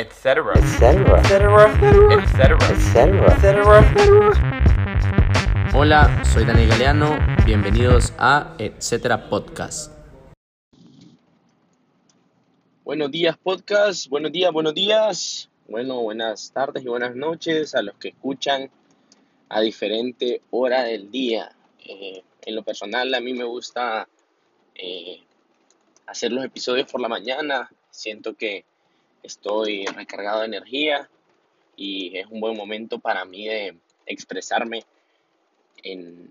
etc. etcétera, etc. etcétera, etcétera. Hola, soy Daniel Galeano, bienvenidos a Etcétera Podcast. Buenos días podcast, buenos días, buenos días. Bueno, buenas tardes y buenas noches a los que escuchan a diferente hora del día. Eh, en lo personal a mí me gusta eh, hacer los episodios por la mañana. Siento que estoy recargado de energía y es un buen momento para mí de expresarme en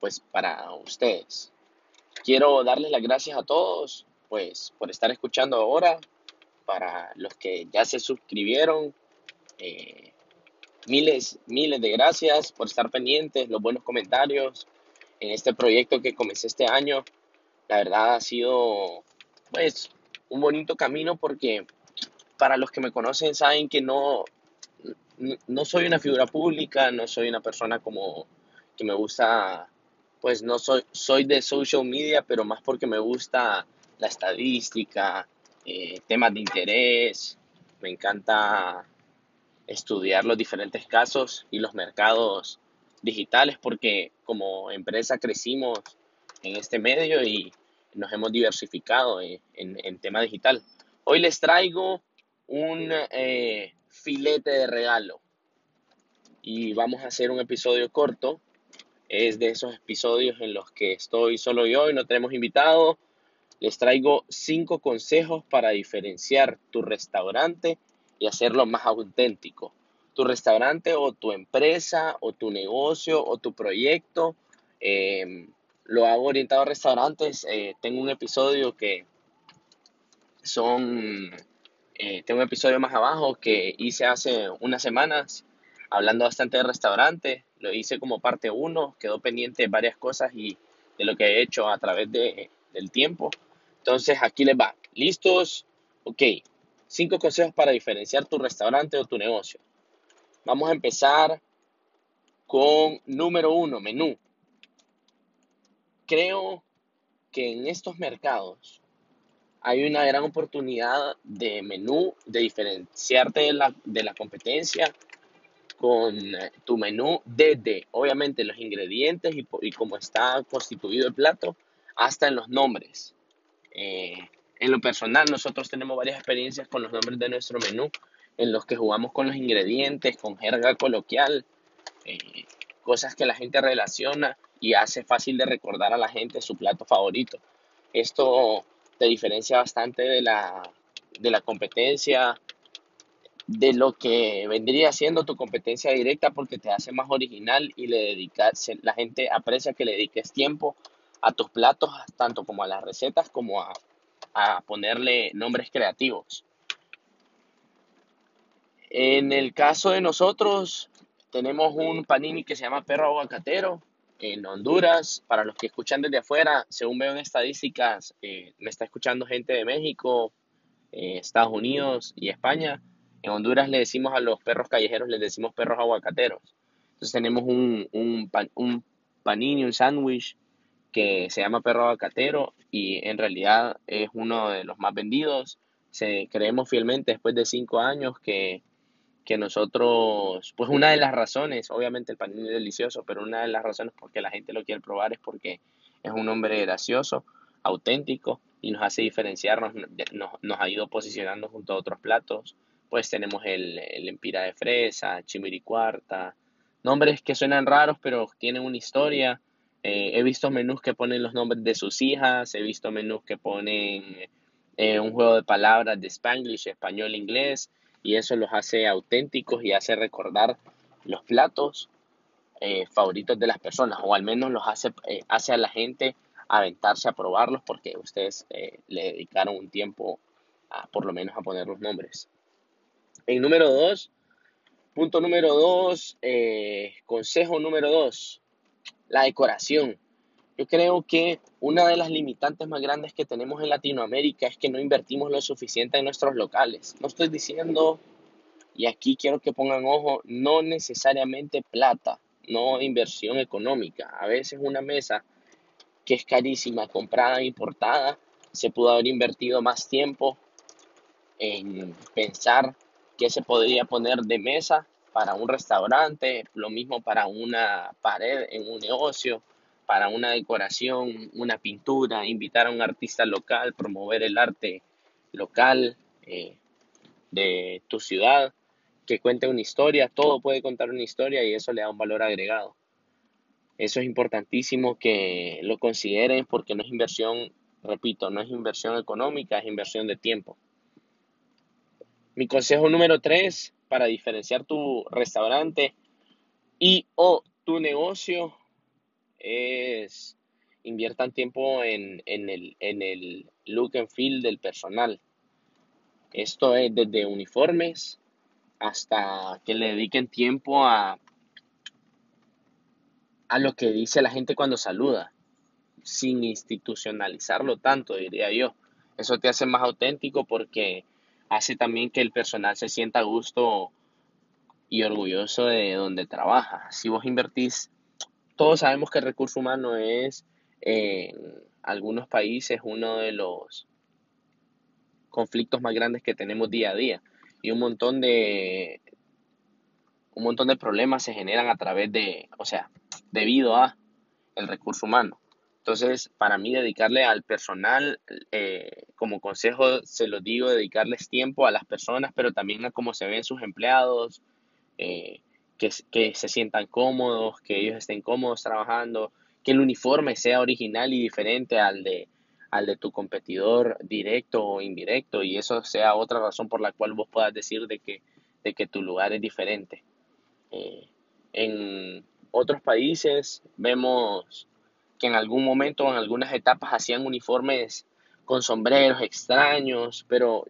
pues para ustedes. Quiero darles las gracias a todos pues por estar escuchando ahora, para los que ya se suscribieron, eh, miles, miles de gracias por estar pendientes, los buenos comentarios en este proyecto que comencé este año. La verdad ha sido pues un bonito camino porque para los que me conocen saben que no, no soy una figura pública, no soy una persona como que me gusta, pues no soy, soy de social media, pero más porque me gusta la estadística, eh, temas de interés, me encanta estudiar los diferentes casos y los mercados digitales porque como empresa crecimos en este medio y nos hemos diversificado en, en, tema digital. Hoy les traigo un eh, filete de regalo y vamos a hacer un episodio corto. Es de esos episodios en los que estoy solo yo y no tenemos invitado. Les traigo cinco consejos para diferenciar tu restaurante y hacerlo más auténtico. Tu restaurante o tu empresa o tu negocio o tu proyecto eh, lo hago orientado a restaurantes. Eh, tengo un episodio que son, eh, tengo un episodio más abajo que hice hace unas semanas hablando bastante de restaurantes. Lo hice como parte 1, quedó pendiente varias cosas y de lo que he hecho a través de, del tiempo. Entonces aquí les va. ¿Listos? Ok. Cinco consejos para diferenciar tu restaurante o tu negocio. Vamos a empezar con número uno, menú creo que en estos mercados hay una gran oportunidad de menú, de diferenciarte de la, de la competencia con eh, tu menú desde, obviamente, los ingredientes y, y cómo está constituido el plato, hasta en los nombres. Eh, en lo personal, nosotros tenemos varias experiencias con los nombres de nuestro menú, en los que jugamos con los ingredientes, con jerga coloquial, eh, cosas que la gente relaciona y hace fácil de recordar a la gente su plato favorito. Esto te diferencia bastante de la, de la competencia, de lo que vendría siendo tu competencia directa porque te hace más original y le la gente aprecia que le dediques tiempo a tus platos, tanto como a las recetas como a, a ponerle nombres creativos. En el caso de nosotros, tenemos un panini que se llama perro aguacatero, en Honduras. Para los que escuchan desde afuera, según veo en estadísticas, eh, me está escuchando gente de México, eh, Estados Unidos y España. En Honduras le decimos a los perros callejeros, les decimos perros aguacateros. Entonces tenemos un, un, un panini, un sándwich que se llama perro aguacatero y en realidad es uno de los más vendidos. Se, creemos fielmente después de cinco años que que nosotros, pues una de las razones, obviamente el panini es delicioso, pero una de las razones por que la gente lo quiere probar es porque es un hombre gracioso, auténtico y nos hace diferenciarnos, nos, ha ido posicionando junto a otros platos. Pues tenemos el, el empira de fresa, chimiricuarta, nombres que suenan raros pero tienen una historia. Eh, he visto menús que ponen los nombres de sus hijas, he visto menús que ponen eh, un juego de palabras de spanglish, español, inglés y eso los hace auténticos y hace recordar los platos eh, favoritos de las personas o al menos los hace, eh, hace a la gente aventarse a probarlos porque ustedes eh, le dedicaron un tiempo a, por lo menos a poner los nombres. En número dos, punto número dos, consejo número dos, la decoración. Yo creo que una de las limitantes más grandes que tenemos en Latinoamérica es que no invertimos lo suficiente en nuestros locales. No estoy diciendo, y aquí quiero que pongan ojo, no necesariamente plata, no inversión económica. A veces una mesa que es carísima, comprada, importada, se pudo haber invertido más tiempo en pensar qué se podría poner de mesa para un restaurante, lo mismo para una pared en un negocio, para una decoración, una pintura, invitar a un artista local, promover el arte local eh, de tu ciudad, que cuente una historia, todo puede contar una historia y eso le da un valor agregado. Eso es importantísimo que lo consideren porque no es inversión, repito, no es inversión económica, es inversión de tiempo. Mi consejo número tres para diferenciar tu restaurante y o tu negocio es inviertan tiempo en, el, en el look and feel del personal. Esto es desde uniformes hasta que le dediquen tiempo a, a lo que dice la gente cuando saluda, sin institucionalizarlo tanto, diría yo. Eso te hace más auténtico porque hace también que el personal se sienta a gusto y orgulloso de donde trabaja. Si vos invertís, todos sabemos que el recurso humano es en algunos países uno de los conflictos más grandes que tenemos día a día y un montón de un montón de problemas se generan a través de, o sea, debido a el recurso humano. Entonces, para mí dedicarle al personal, eh, como consejo se lo digo, dedicarles tiempo a las personas, pero también a cómo se ven sus empleados, eh, que, se sientan cómodos, que ellos estén cómodos trabajando, que el uniforme sea original y diferente al de, al de tu competidor directo o indirecto, y eso sea otra razón por la cual vos puedas decir de que, de que tu lugar es diferente. Eh, en otros países vemos que en algún momento, en algunas etapas, hacían uniformes con sombreros extraños, pero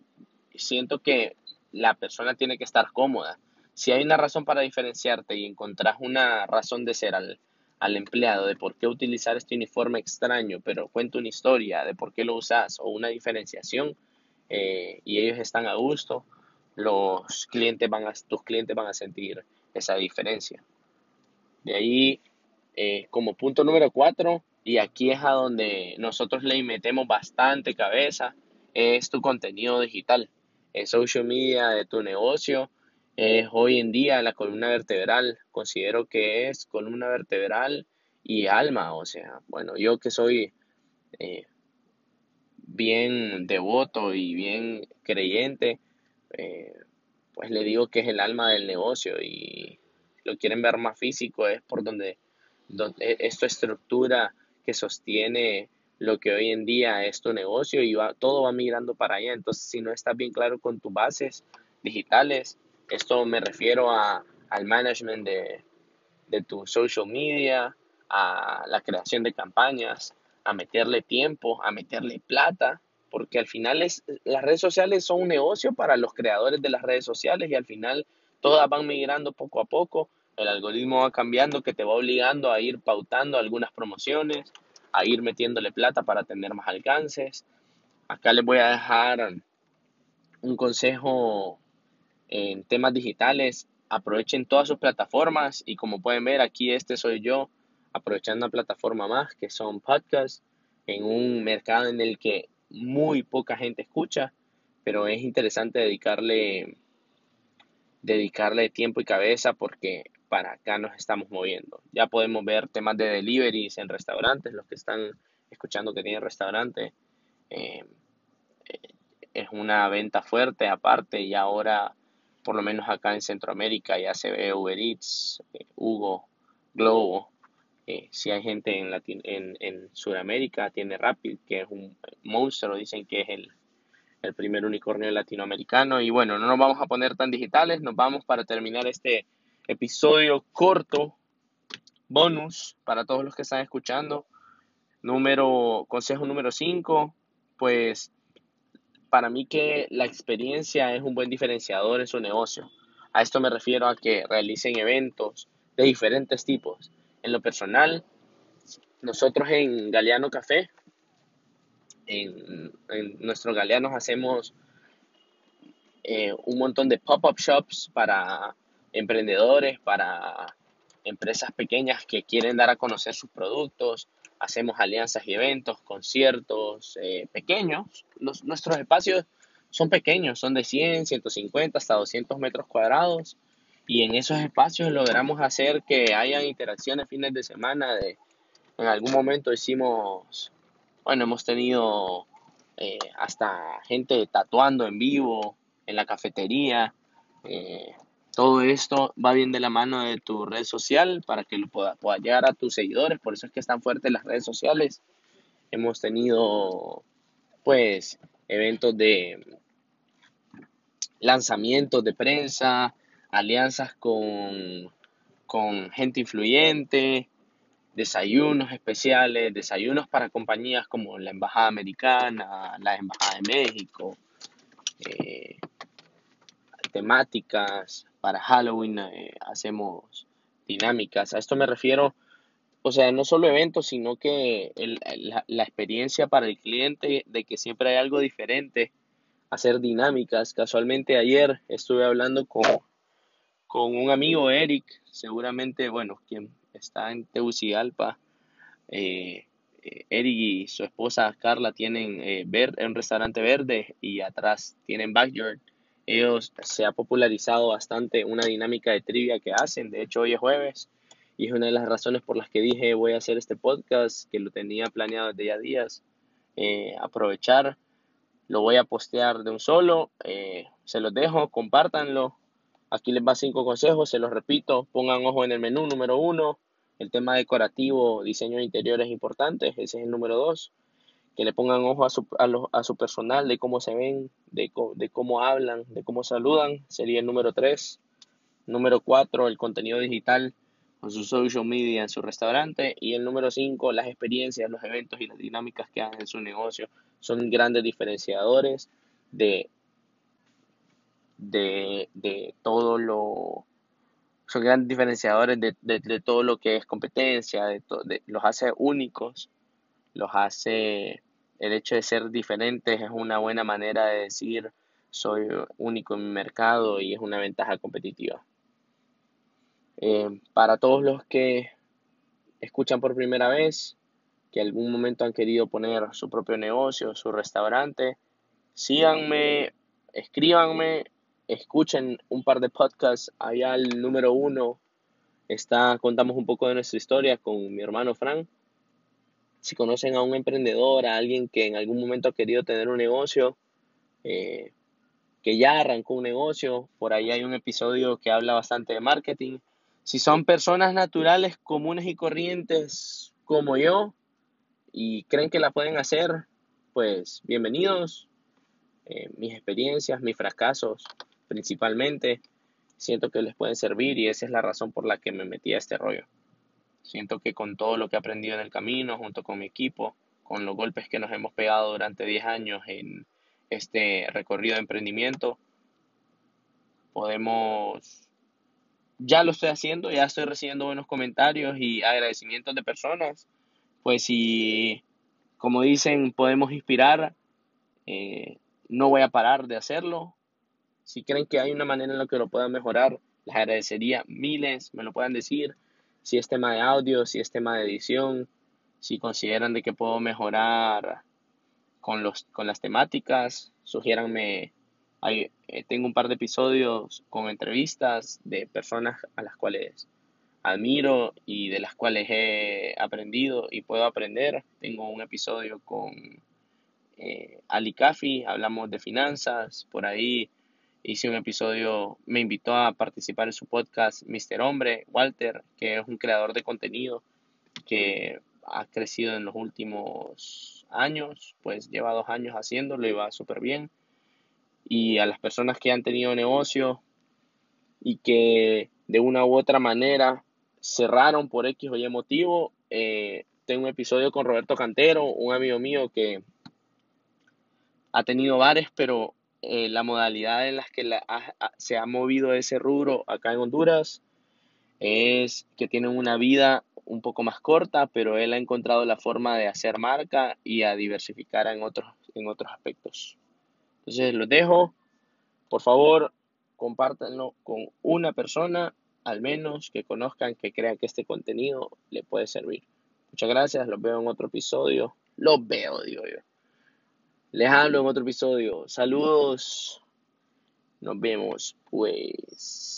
siento que la persona tiene que estar cómoda. Si hay una razón para diferenciarte y encontrás una razón de ser al, empleado de por qué utilizar este uniforme extraño, pero cuenta una historia de por qué lo usas o una diferenciación eh, y ellos están a gusto, los clientes van a, tus clientes van a sentir esa diferencia. De ahí, eh, como punto número cuatro, y aquí es a donde nosotros le metemos bastante cabeza, es tu contenido digital. El social media de tu negocio es hoy en día la columna vertebral. Considero que es columna vertebral y alma. O sea, bueno, yo que soy eh, bien devoto y bien creyente, eh, pues le digo que es el alma del negocio y lo quieren ver más físico es por donde, donde esta estructura que sostiene lo que hoy en día es tu negocio y va, todo va migrando para allá. Entonces, si no estás bien claro con tus bases digitales, esto me refiero a, al management de, de tu social media, a la creación de campañas, a meterle tiempo, a meterle plata, porque al final es, las redes sociales son un negocio para los creadores de las redes sociales y al final todas van migrando poco a poco, el algoritmo va cambiando que te va obligando a ir pautando algunas promociones, a ir metiéndole plata para tener más alcances. Acá les voy a dejar un consejo en temas digitales. Aprovechen todas sus plataformas y como pueden ver aquí este soy yo aprovechando una plataforma más que son podcasts en un mercado en el que muy poca gente escucha, pero es interesante dedicarle, dedicarle tiempo y cabeza porque para acá nos estamos moviendo. Ya podemos ver temas de deliveries en restaurantes, los que están escuchando que tienen restaurante. Eh, es una venta fuerte aparte y ahora, por lo menos acá en Centroamérica, ya se ve Uber Eats, eh, Hugo, Globo, eh, si hay gente en, en, en Sudamérica, tiene Rapid, que es un monstruo, dicen que es el, el primer unicornio latinoamericano. Y bueno, no nos vamos a poner tan digitales, nos vamos para terminar este episodio corto, bonus para todos los que están escuchando. Número, consejo número 5, pues para mí que la experiencia es un buen diferenciador en su negocio. A esto me refiero a que realicen eventos de diferentes tipos en lo personal, nosotros en Galeano Café, en, nuestros Galeanos hacemos eh, un montón de pop-up shops para emprendedores, para empresas pequeñas que quieren dar a conocer sus productos. Hacemos alianzas y eventos, conciertos eh, pequeños. nuestros espacios son pequeños, son de 100, 150 hasta 200 metros cuadrados y en esos espacios logramos hacer que hayan interacciones fines de semana. De, en algún momento hicimos, bueno, hemos tenido eh, hasta gente tatuando en vivo en la cafetería. Eh, todo esto va bien de la mano de tu red social para que lo pueda, pueda llegar a tus seguidores. Por eso es que están fuertes las redes sociales. Hemos tenido, pues, eventos de lanzamientos de prensa, alianzas con, con gente influyente, desayunos especiales, desayunos para compañías como la Embajada Americana, la Embajada de México, eh, temáticas para Halloween, eh, hacemos dinámicas. A esto me refiero, o sea, no solo eventos, sino que la, la experiencia para el cliente de que siempre hay algo diferente, hacer dinámicas. Casualmente ayer estuve hablando con con un amigo Eric, seguramente, bueno, quien está en Tegucigalpa, eh, eh, Eric y su esposa Carla tienen eh, un restaurante verde y atrás tienen backyard. Ellos se ha popularizado bastante una dinámica de trivia que hacen. De hecho, hoy es jueves y es una de las razones por las que dije voy a hacer este podcast, que lo tenía planeado desde ya días. aprovechar, lo voy a postear de un solo. se los dejo, compártanlo Aquí les va cinco consejos, se los repito, pongan ojo en el menú número uno, el tema decorativo, diseño de interior es importante, ese es el número dos, que le pongan ojo a su, a, su personal, de cómo se ven, de, de, cómo hablan, de cómo saludan, sería el número tres. Número cuatro, el contenido digital con su social media en su restaurante. Y el número cinco, las experiencias, los eventos y las dinámicas que hagan en su negocio son grandes diferenciadores de de, de todo lo, son grandes diferenciadores de, de, todo lo que es competencia, de, de, los hace únicos, los hace, el hecho de ser diferentes es una buena manera de decir soy único en mi mercado y es una ventaja competitiva. Eh, para todos los que escuchan por primera vez, que algún momento han querido poner su propio negocio, su restaurante, síganme, escríbanme escuchen un par de podcasts. Allá el número uno está, contamos un poco de nuestra historia con mi hermano Frank. Si conocen a un emprendedor, a alguien que en algún momento ha querido tener un negocio, eh, que ya arrancó un negocio, por ahí hay un episodio que habla bastante de marketing. Si son personas naturales, comunes y corrientes como yo y creen que la pueden hacer, pues bienvenidos. Eh, mis experiencias, mis fracasos, principalmente, siento que les pueden servir y esa es la razón por la que me metí a este rollo. Siento que con todo lo que he aprendido en el camino, junto con mi equipo, con los golpes que nos hemos pegado durante 10 años en este recorrido de emprendimiento, podemos, ya lo estoy haciendo, ya estoy recibiendo buenos comentarios y agradecimientos de personas, pues si, como dicen, podemos inspirar, eh, no voy a parar de hacerlo, si creen que hay una manera en la que lo puedan mejorar, les agradecería miles, me lo puedan decir. Si es tema de audio, si es tema de edición, si consideran de que puedo mejorar con, los, con las temáticas, sugiéranme. Hay, eh, tengo un par de episodios con entrevistas de personas a las cuales admiro y de las cuales he aprendido y puedo aprender. Tengo un episodio con eh, Ali Kafi, hablamos de finanzas, por ahí hice un episodio, me invitó a participar en su podcast Mr. Hombre, Walter, que es un creador de contenido que ha crecido en los últimos años, pues lleva dos años haciéndolo y va súper bien. Y a las personas que han tenido negocio y que de una u otra manera cerraron por X o Y motivo, eh, tengo un episodio con Roberto Cantero, un amigo mío que ha tenido bares, pero eh, la modalidad en la que se ha movido ese rubro acá en Honduras es que tienen una vida un poco más corta, pero él ha encontrado la forma de hacer marca y a diversificar en otros, en otros aspectos. Entonces los dejo. Por favor, compártanlo con una persona, al menos que conozcan, que crean que este contenido le puede servir. Muchas gracias, los veo en otro episodio. Los veo, digo yo. Les hablo en otro episodio. Saludos. Nos vemos, pues.